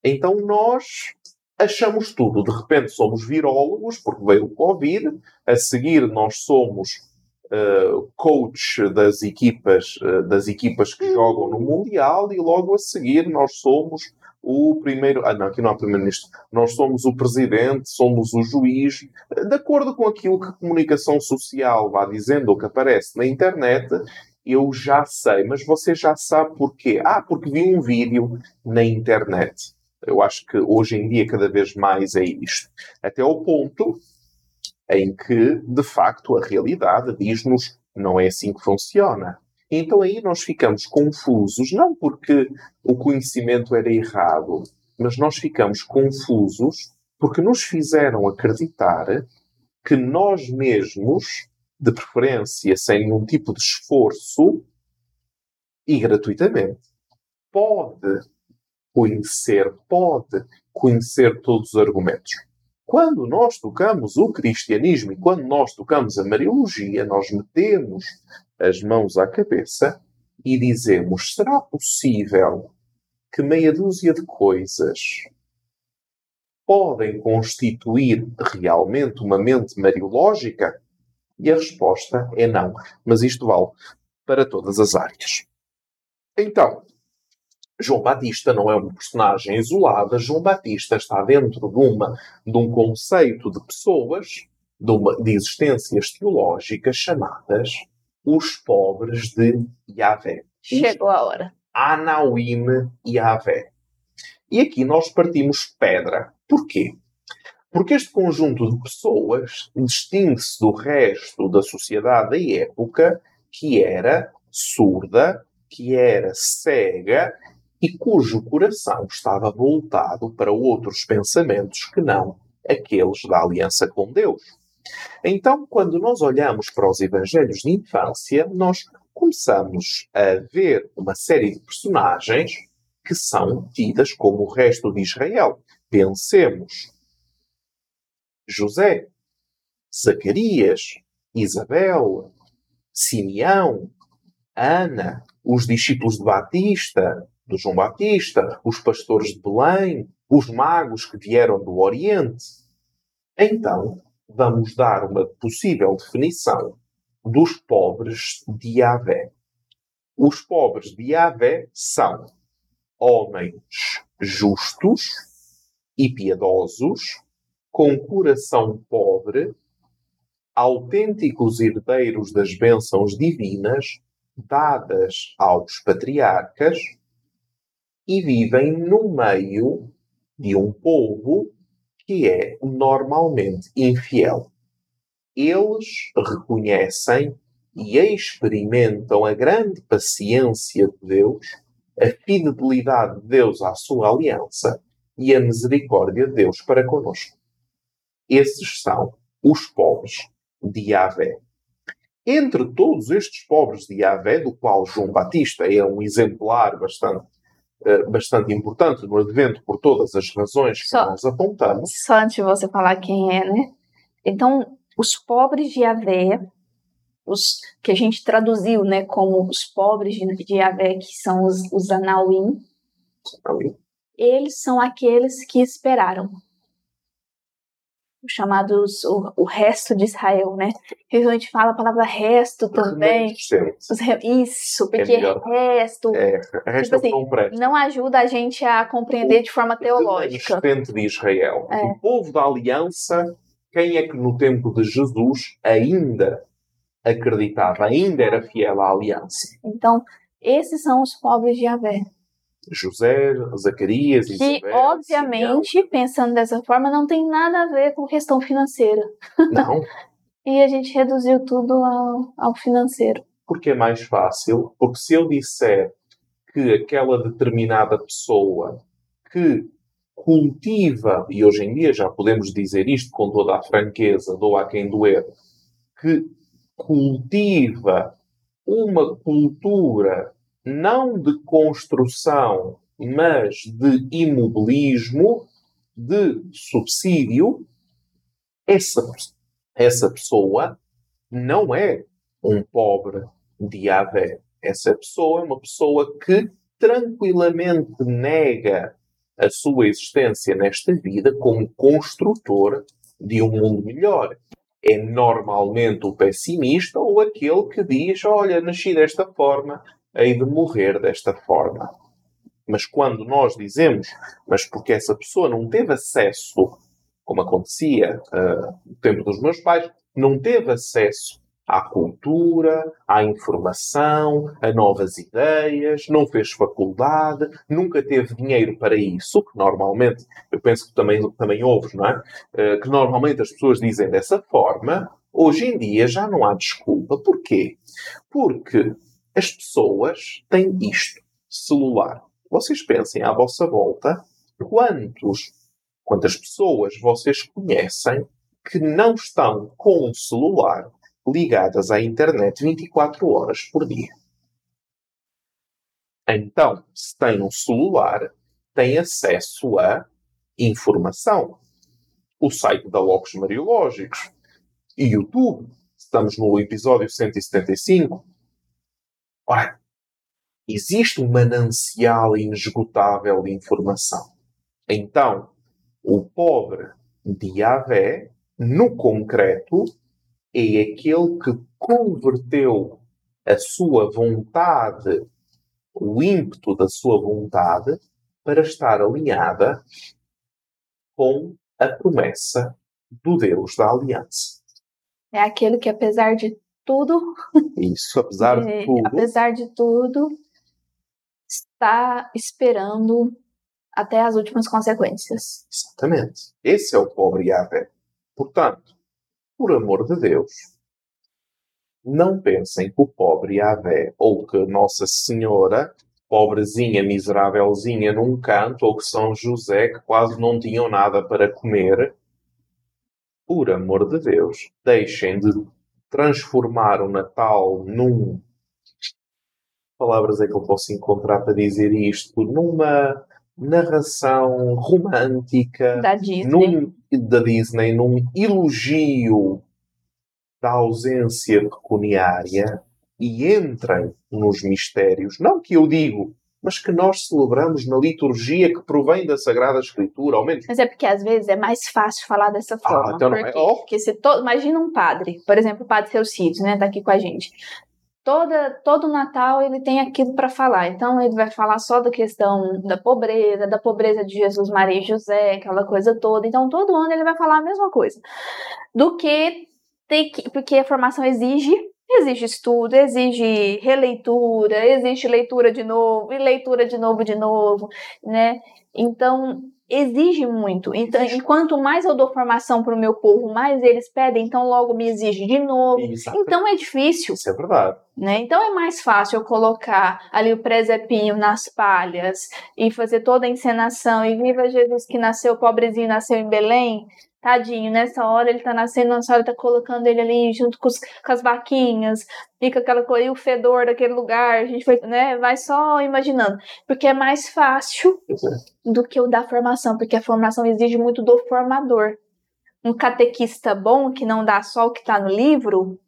Speaker 2: Então nós achamos tudo. De repente somos virólogos, porque veio o Covid. A seguir nós somos uh, coach das equipas, uh, das equipas que jogam no Mundial e logo a seguir nós somos o primeiro. Ah, não, aqui não há primeiro-ministro. Nós somos o presidente, somos o juiz. De acordo com aquilo que a comunicação social vai dizendo ou que aparece na internet, eu já sei, mas você já sabe porquê. Ah, porque vi um vídeo na internet. Eu acho que hoje em dia cada vez mais é isto. Até ao ponto em que, de facto, a realidade diz-nos não é assim que funciona. Então aí nós ficamos confusos, não porque o conhecimento era errado, mas nós ficamos confusos porque nos fizeram acreditar que nós mesmos, de preferência sem nenhum tipo de esforço e gratuitamente, pode conhecer, pode conhecer todos os argumentos. Quando nós tocamos o cristianismo e quando nós tocamos a Mariologia, nós metemos as mãos à cabeça e dizemos: será possível que meia dúzia de coisas podem constituir realmente uma mente mariológica? E a resposta é não. Mas isto vale para todas as áreas. Então, João Batista não é uma personagem isolada. João Batista está dentro de, uma, de um conceito de pessoas, de, uma, de existências teológicas chamadas os pobres de Yahvé.
Speaker 1: Chegou a hora.
Speaker 2: Anauim Yahvé. E aqui nós partimos pedra. Porquê? Porque este conjunto de pessoas distingue-se do resto da sociedade da época que era surda, que era cega e cujo coração estava voltado para outros pensamentos que não aqueles da aliança com Deus. Então, quando nós olhamos para os evangelhos de infância, nós começamos a ver uma série de personagens que são tidas como o resto de Israel. Pensemos José, Zacarias, Isabel, Simeão, Ana, os discípulos de Batista, de João Batista, os pastores de Belém, os magos que vieram do Oriente. Então, vamos dar uma possível definição dos pobres de Yahvé. Os pobres de Yahvé são homens justos e piedosos, com coração pobre, autênticos herdeiros das bênçãos divinas dadas aos patriarcas e vivem no meio de um povo que é normalmente infiel. Eles reconhecem e experimentam a grande paciência de Deus, a fidelidade de Deus à sua aliança e a misericórdia de Deus para conosco. Esses são os pobres de Yahvé. Entre todos estes pobres de Yahvé, do qual João Batista é um exemplar bastante, bastante importante no Advento por todas as razões que só, nós apontamos.
Speaker 1: Só antes de você falar quem é, né? Então, os pobres de Yahvé, os que a gente traduziu né, como os pobres de Yahvé, que são os, os Anauim, eles são aqueles que esperaram chamados o, o, resto de Israel, né? A gente fala a palavra resto também. Re... Isso, porque é resto,
Speaker 2: é, resto
Speaker 1: tipo assim, não ajuda a gente a compreender o, de forma teológica.
Speaker 2: O de Israel, é. o povo da aliança, quem é que no tempo de Jesus ainda acreditava, ainda era fiel à aliança?
Speaker 1: Então, esses são os pobres de Javé.
Speaker 2: José, Zacarias,
Speaker 1: que,
Speaker 2: Isabel,
Speaker 1: obviamente, Simeão. pensando dessa forma, não tem nada a ver com questão financeira.
Speaker 2: Não.
Speaker 1: e a gente reduziu tudo ao, ao financeiro.
Speaker 2: Porque é mais fácil. Porque se eu disser que aquela determinada pessoa que cultiva, e hoje em dia já podemos dizer isto com toda a franqueza, dou a quem doer, que cultiva uma cultura não de construção, mas de imobilismo, de subsídio, essa, essa pessoa não é um pobre de. Essa pessoa é uma pessoa que tranquilamente nega a sua existência nesta vida como construtor de um mundo melhor. É normalmente o pessimista ou aquele que diz: Olha, nasci desta forma, hei de morrer desta forma. Mas quando nós dizemos, mas porque essa pessoa não teve acesso, como acontecia uh, no tempo dos meus pais, não teve acesso à cultura, à informação, a novas ideias, não fez faculdade, nunca teve dinheiro para isso, que normalmente, eu penso que também, também ouves, não é? Uh, que normalmente as pessoas dizem dessa forma, hoje em dia já não há desculpa. Porquê? Porque as pessoas têm isto, celular. Vocês pensem à vossa volta quantos, quantas pessoas vocês conhecem que não estão com um celular ligadas à internet 24 horas por dia. Então, se tem um celular, tem acesso a informação. O site da Locos Mariológicos, YouTube, estamos no episódio 175, Ora, existe um manancial inesgotável de informação. Então, o pobre de Yahvé, no concreto, é aquele que converteu a sua vontade, o ímpeto da sua vontade, para estar alinhada com a promessa do Deus da aliança.
Speaker 1: É aquele que, apesar de tudo.
Speaker 2: Isso, apesar de tudo.
Speaker 1: Apesar de tudo, está esperando até as últimas consequências.
Speaker 2: Exatamente. Esse é o pobre Yahvé. Portanto, por amor de Deus, não pensem que o pobre Yahvé ou que Nossa Senhora pobrezinha, miserávelzinha num canto, ou que São José, que quase não tinham nada para comer. Por amor de Deus, deixem de transformar o Natal num. palavras é que eu posso encontrar para dizer isto? Numa narração romântica
Speaker 1: da Disney.
Speaker 2: Num, da Disney, num elogio da ausência pecuniária e entrem nos mistérios, não que eu digo, mas que nós celebramos na liturgia que provém da Sagrada Escritura, ao menos.
Speaker 1: Mas é porque às vezes é mais fácil falar dessa ah, forma. Ah, então não é. Oh. Porque se to... imagina um padre, por exemplo, o padre Celcides, né, tá aqui com a gente. Toda, todo Natal ele tem aquilo para falar. Então ele vai falar só da questão da pobreza, da pobreza de Jesus, Maria e José, aquela coisa toda. Então todo ano ele vai falar a mesma coisa. Do que tem que, porque a formação exige exige estudo, exige releitura, exige leitura de novo e leitura de novo de novo, né? Então exige muito. Então, enquanto mais eu dou formação para o meu povo, mais eles pedem, então logo me exige de novo. Exatamente. Então é difícil.
Speaker 2: Isso é verdade.
Speaker 1: Né? Então é mais fácil eu colocar ali o presepinho nas palhas e fazer toda a encenação e viva Jesus que nasceu pobrezinho, nasceu em Belém, Tadinho, nessa hora ele tá nascendo, nessa hora tá colocando ele ali junto com, os, com as vaquinhas, fica aquela coisa, e o fedor daquele lugar, a gente foi, né, vai só imaginando. Porque é mais fácil do que o da formação, porque a formação exige muito do formador. Um catequista bom, que não dá só o que tá no livro,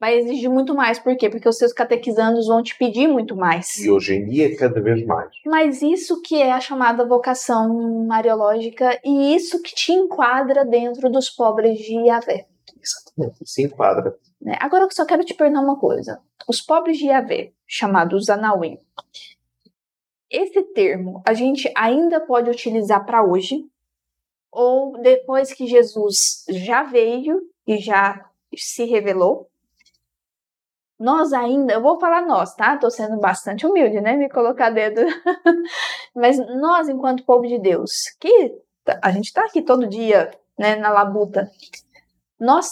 Speaker 1: vai exigir muito mais. Por quê? Porque os seus catequizandos vão te pedir muito mais.
Speaker 2: E hoje em dia, cada vez mais.
Speaker 1: Mas isso que é a chamada vocação mariológica e isso que te enquadra dentro dos pobres de Yahvé.
Speaker 2: Exatamente, se enquadra.
Speaker 1: Né? Agora eu só quero te perguntar uma coisa. Os pobres de Yahvé, chamados Anauim, esse termo a gente ainda pode utilizar para hoje? Ou depois que Jesus já veio e já se revelou, nós ainda, eu vou falar nós, tá? Tô sendo bastante humilde, né? Me colocar dedo. Mas nós, enquanto povo de Deus, que a gente tá aqui todo dia, né, na labuta, nós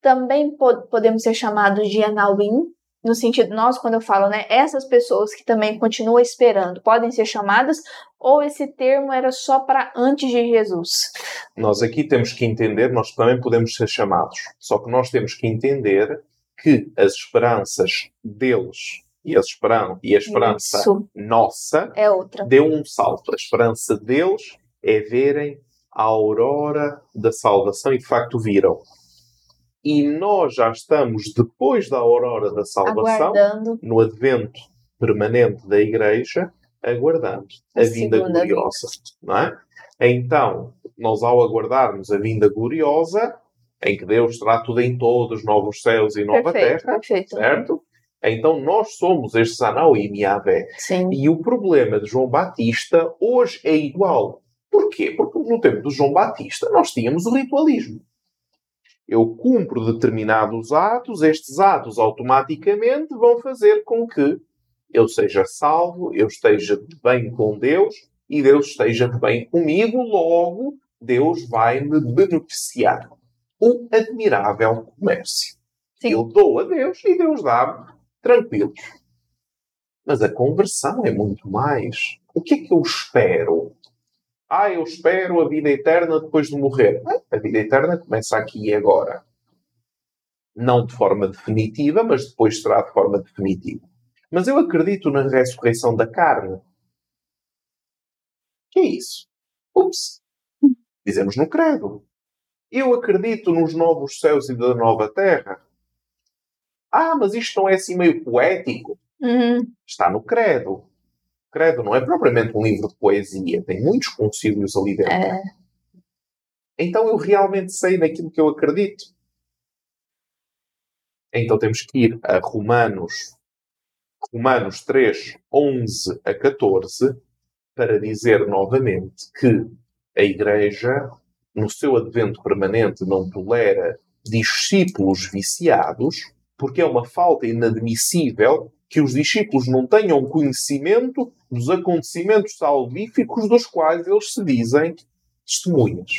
Speaker 1: também podemos ser chamados de Anauim, no sentido, nós, quando eu falo, né, essas pessoas que também continuam esperando, podem ser chamadas, ou esse termo era só para antes de Jesus?
Speaker 2: Nós aqui temos que entender, nós também podemos ser chamados, só que nós temos que entender que as esperanças deles e, as esperan e a esperança Isso. nossa
Speaker 1: é outra.
Speaker 2: deu um salto. A esperança deles é verem a aurora da salvação e de facto viram. E nós já estamos depois da aurora da salvação,
Speaker 1: Aguardando.
Speaker 2: no advento permanente da Igreja, aguardando a, a vinda gloriosa. Não é? Então, nós ao aguardarmos a vinda gloriosa, em que Deus terá tudo em todos, novos céus e nova perfeito, terra, perfeito. certo? Então nós somos este Sanau e Miavé. E o problema de João Batista hoje é igual. Porquê? Porque no tempo de João Batista nós tínhamos o ritualismo. Eu cumpro determinados atos, estes atos automaticamente vão fazer com que eu seja salvo, eu esteja de bem com Deus e Deus esteja de bem comigo, logo Deus vai me beneficiar um admirável comércio. Sim. Eu dou a Deus e Deus dá-me tranquilos. Mas a conversão é muito mais. O que é que eu espero? Ah, eu espero a vida eterna depois de morrer. A vida eterna começa aqui e agora. Não de forma definitiva, mas depois será de forma definitiva. Mas eu acredito na ressurreição da carne. Que é isso? Ups. Dizemos no credo. Eu acredito nos novos céus e da nova terra. Ah, mas isto não é assim meio poético?
Speaker 1: Uhum.
Speaker 2: Está no credo. Credo não é propriamente um livro de poesia, tem muitos concílios ali dentro. É. Então eu realmente sei naquilo que eu acredito. Então temos que ir a Romanos, Romanos 3, 11 a 14, para dizer novamente que a Igreja no seu advento permanente, não tolera discípulos viciados, porque é uma falta inadmissível que os discípulos não tenham conhecimento dos acontecimentos salvíficos dos quais eles se dizem testemunhas.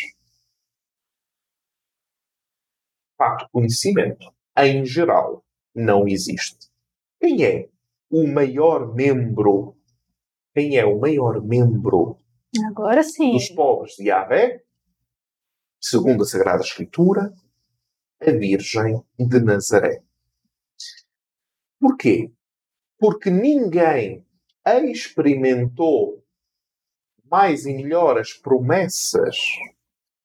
Speaker 2: Facto conhecimento, em geral, não existe. Quem é o maior membro quem é o maior membro
Speaker 1: Agora sim.
Speaker 2: dos pobres de Yahvé? Segundo a Sagrada Escritura, a Virgem de Nazaré. Porquê? Porque ninguém experimentou mais e melhor as promessas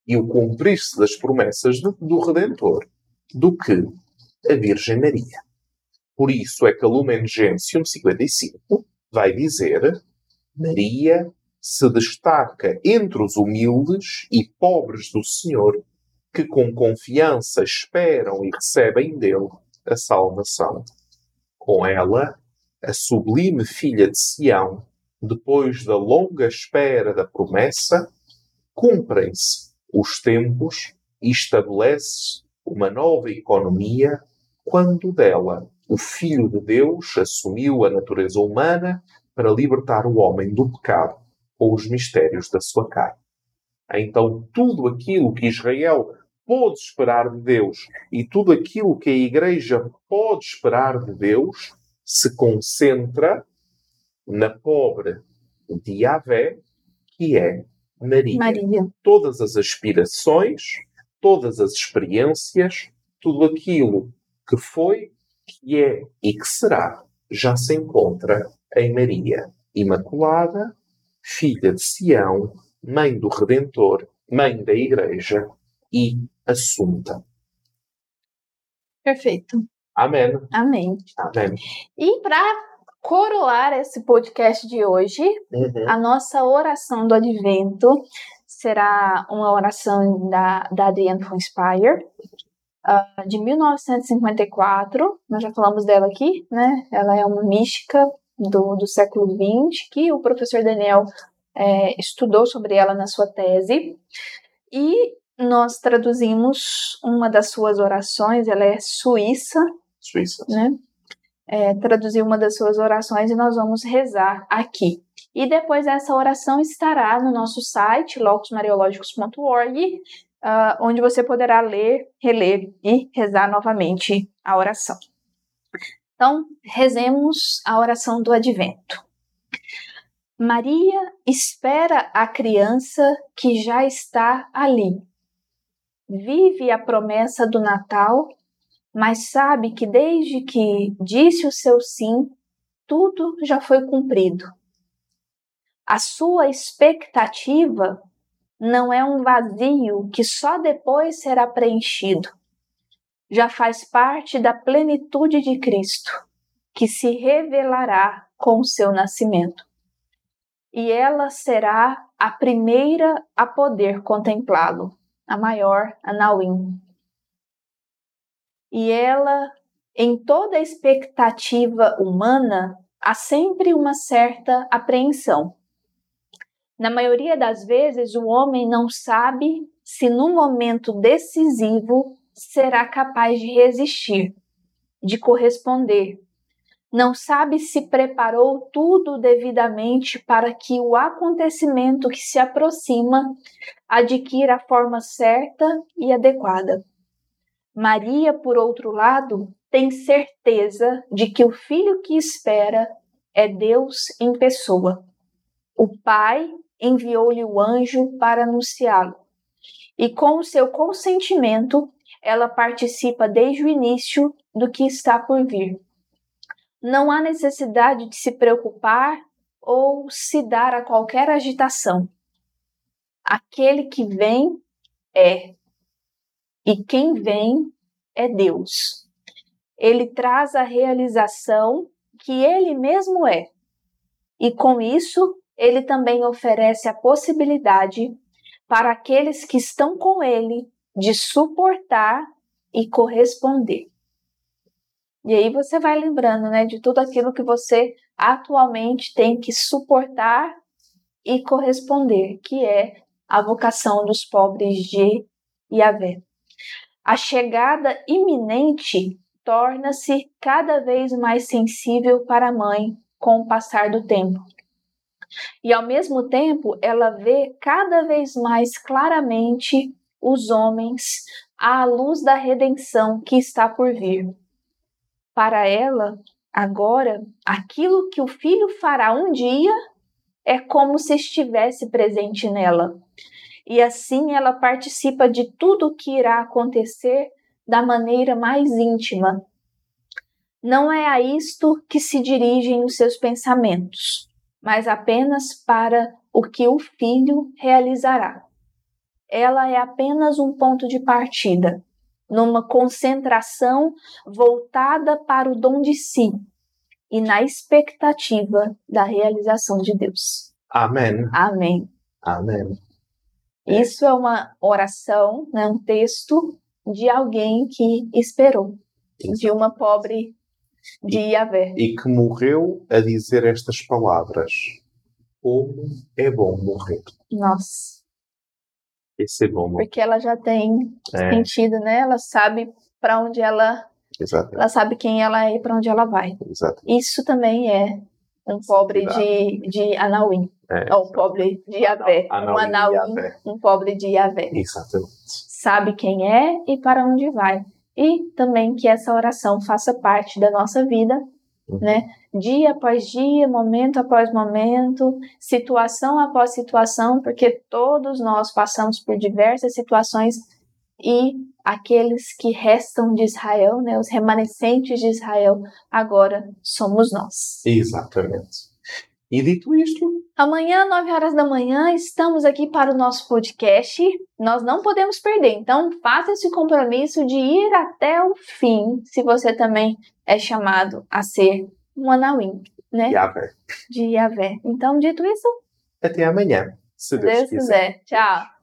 Speaker 2: e o cumprir-se das promessas do, do Redentor do que a Virgem Maria. Por isso é que a Lumen Gentium 55 vai dizer Maria se destaca entre os humildes e pobres do Senhor, que com confiança esperam e recebem dele a salvação. Com ela, a sublime filha de Sião, depois da longa espera da promessa, cumprem-se os tempos e estabelece uma nova economia quando dela o Filho de Deus assumiu a natureza humana para libertar o homem do pecado com os mistérios da sua carne. Então, tudo aquilo que Israel pôde esperar de Deus e tudo aquilo que a Igreja pode esperar de Deus se concentra na pobre de Yahvé, que é Maria.
Speaker 1: Maria.
Speaker 2: Todas as aspirações, todas as experiências, tudo aquilo que foi, que é e que será, já se encontra em Maria, Imaculada, filha de Sião, mãe do Redentor, mãe da Igreja e Assunta.
Speaker 1: Perfeito.
Speaker 2: Amém.
Speaker 1: Amém.
Speaker 2: Amém.
Speaker 1: E para coroar esse podcast de hoje,
Speaker 2: Uhum.
Speaker 1: a nossa oração do advento será uma oração da, da Adrienne von Speyer, ah, de 1954. Nós já falamos dela aqui, né? Ela é uma mística do, do século XX, que o professor Daniel eh, estudou sobre ela na sua tese. E nós traduzimos uma das suas orações, ela é suíça,
Speaker 2: Suíça.
Speaker 1: né? É, traduzir uma das suas orações e nós vamos rezar aqui. E depois essa oração estará no nosso site, locusmariológicos.org, ah, onde você poderá ler, reler e rezar novamente a oração. Então, rezemos a oração do advento. Maria espera a criança que já está ali. Vive a promessa do Natal mas sabe que desde que disse o seu sim, tudo já foi cumprido. A sua expectativa não é um vazio que só depois será preenchido. Já faz parte da plenitude de Cristo, que se revelará com o seu nascimento. E ela será a primeira a poder contemplá-lo, a maior Anauim e ela, em toda expectativa humana, há sempre uma certa apreensão. Na maioria das vezes, o homem não sabe se no momento decisivo será capaz de resistir, de corresponder. Não sabe se preparou tudo devidamente para que o acontecimento que se aproxima adquira a forma certa e adequada. Maria, por outro lado, tem certeza de que o filho que espera é Deus em pessoa. O Pai enviou-lhe o anjo para anunciá-lo. E com o seu consentimento, ela participa desde o início do que está por vir. Não há necessidade de se preocupar ou se dar a qualquer agitação. Aquele que vem é e quem vem é Deus. Ele traz a realização que ele mesmo é. E com isso, ele também oferece a possibilidade para aqueles que estão com ele de suportar e corresponder. E aí você vai lembrando, né, de tudo aquilo que você atualmente tem que suportar e corresponder, que é a vocação dos pobres de Yahvé. A chegada iminente torna-se cada vez mais sensível para a mãe com o passar do tempo. E ao mesmo tempo, ela vê cada vez mais claramente os homens à luz da redenção que está por vir. Para ela, agora, aquilo que o filho fará um dia é como se estivesse presente nela. E assim ela participa de tudo o que irá acontecer da maneira mais íntima. Não é a isto que se dirigem os seus pensamentos, mas apenas para o que o filho realizará. Ela é apenas um ponto de partida, numa concentração voltada para o dom de si e na expectativa da realização de Deus.
Speaker 2: Amém.
Speaker 1: Amém.
Speaker 2: Amém.
Speaker 1: Isso é uma oração, né, um texto de alguém que esperou, de uma pobre de Yahvé.
Speaker 2: E que morreu a dizer estas palavras. Como é bom morrer.
Speaker 1: Nossa.
Speaker 2: É bom.
Speaker 1: Porque ela já tem é. sentido, né? Ela sabe para onde ela.
Speaker 2: Exatamente.
Speaker 1: Ela sabe quem ela é e para onde ela vai.
Speaker 2: Exatamente.
Speaker 1: Isso também é um pobre de, de Anauim. É, um pobre de Yahvé. Um Anauim, um pobre de Yahvé.
Speaker 2: Exatamente.
Speaker 1: Sabe quem é e para onde vai. E também que essa oração faça parte da nossa vida, uhum. né? Dia após dia, momento após momento, situação após situação, porque todos nós passamos por diversas situações e aqueles que restam de Israel, né, os remanescentes de Israel, agora somos nós.
Speaker 2: Exatamente. E dito isto,
Speaker 1: amanhã, 9 horas da manhã, estamos aqui para o nosso podcast. Nós não podemos perder, então faça esse compromisso de ir até o fim, se você também é chamado a ser um Anawim, né?
Speaker 2: Yahvé.
Speaker 1: De Yahvé. Então, dito isso,
Speaker 2: até amanhã, se Deus, Deus quiser.
Speaker 1: quiser. Tchau.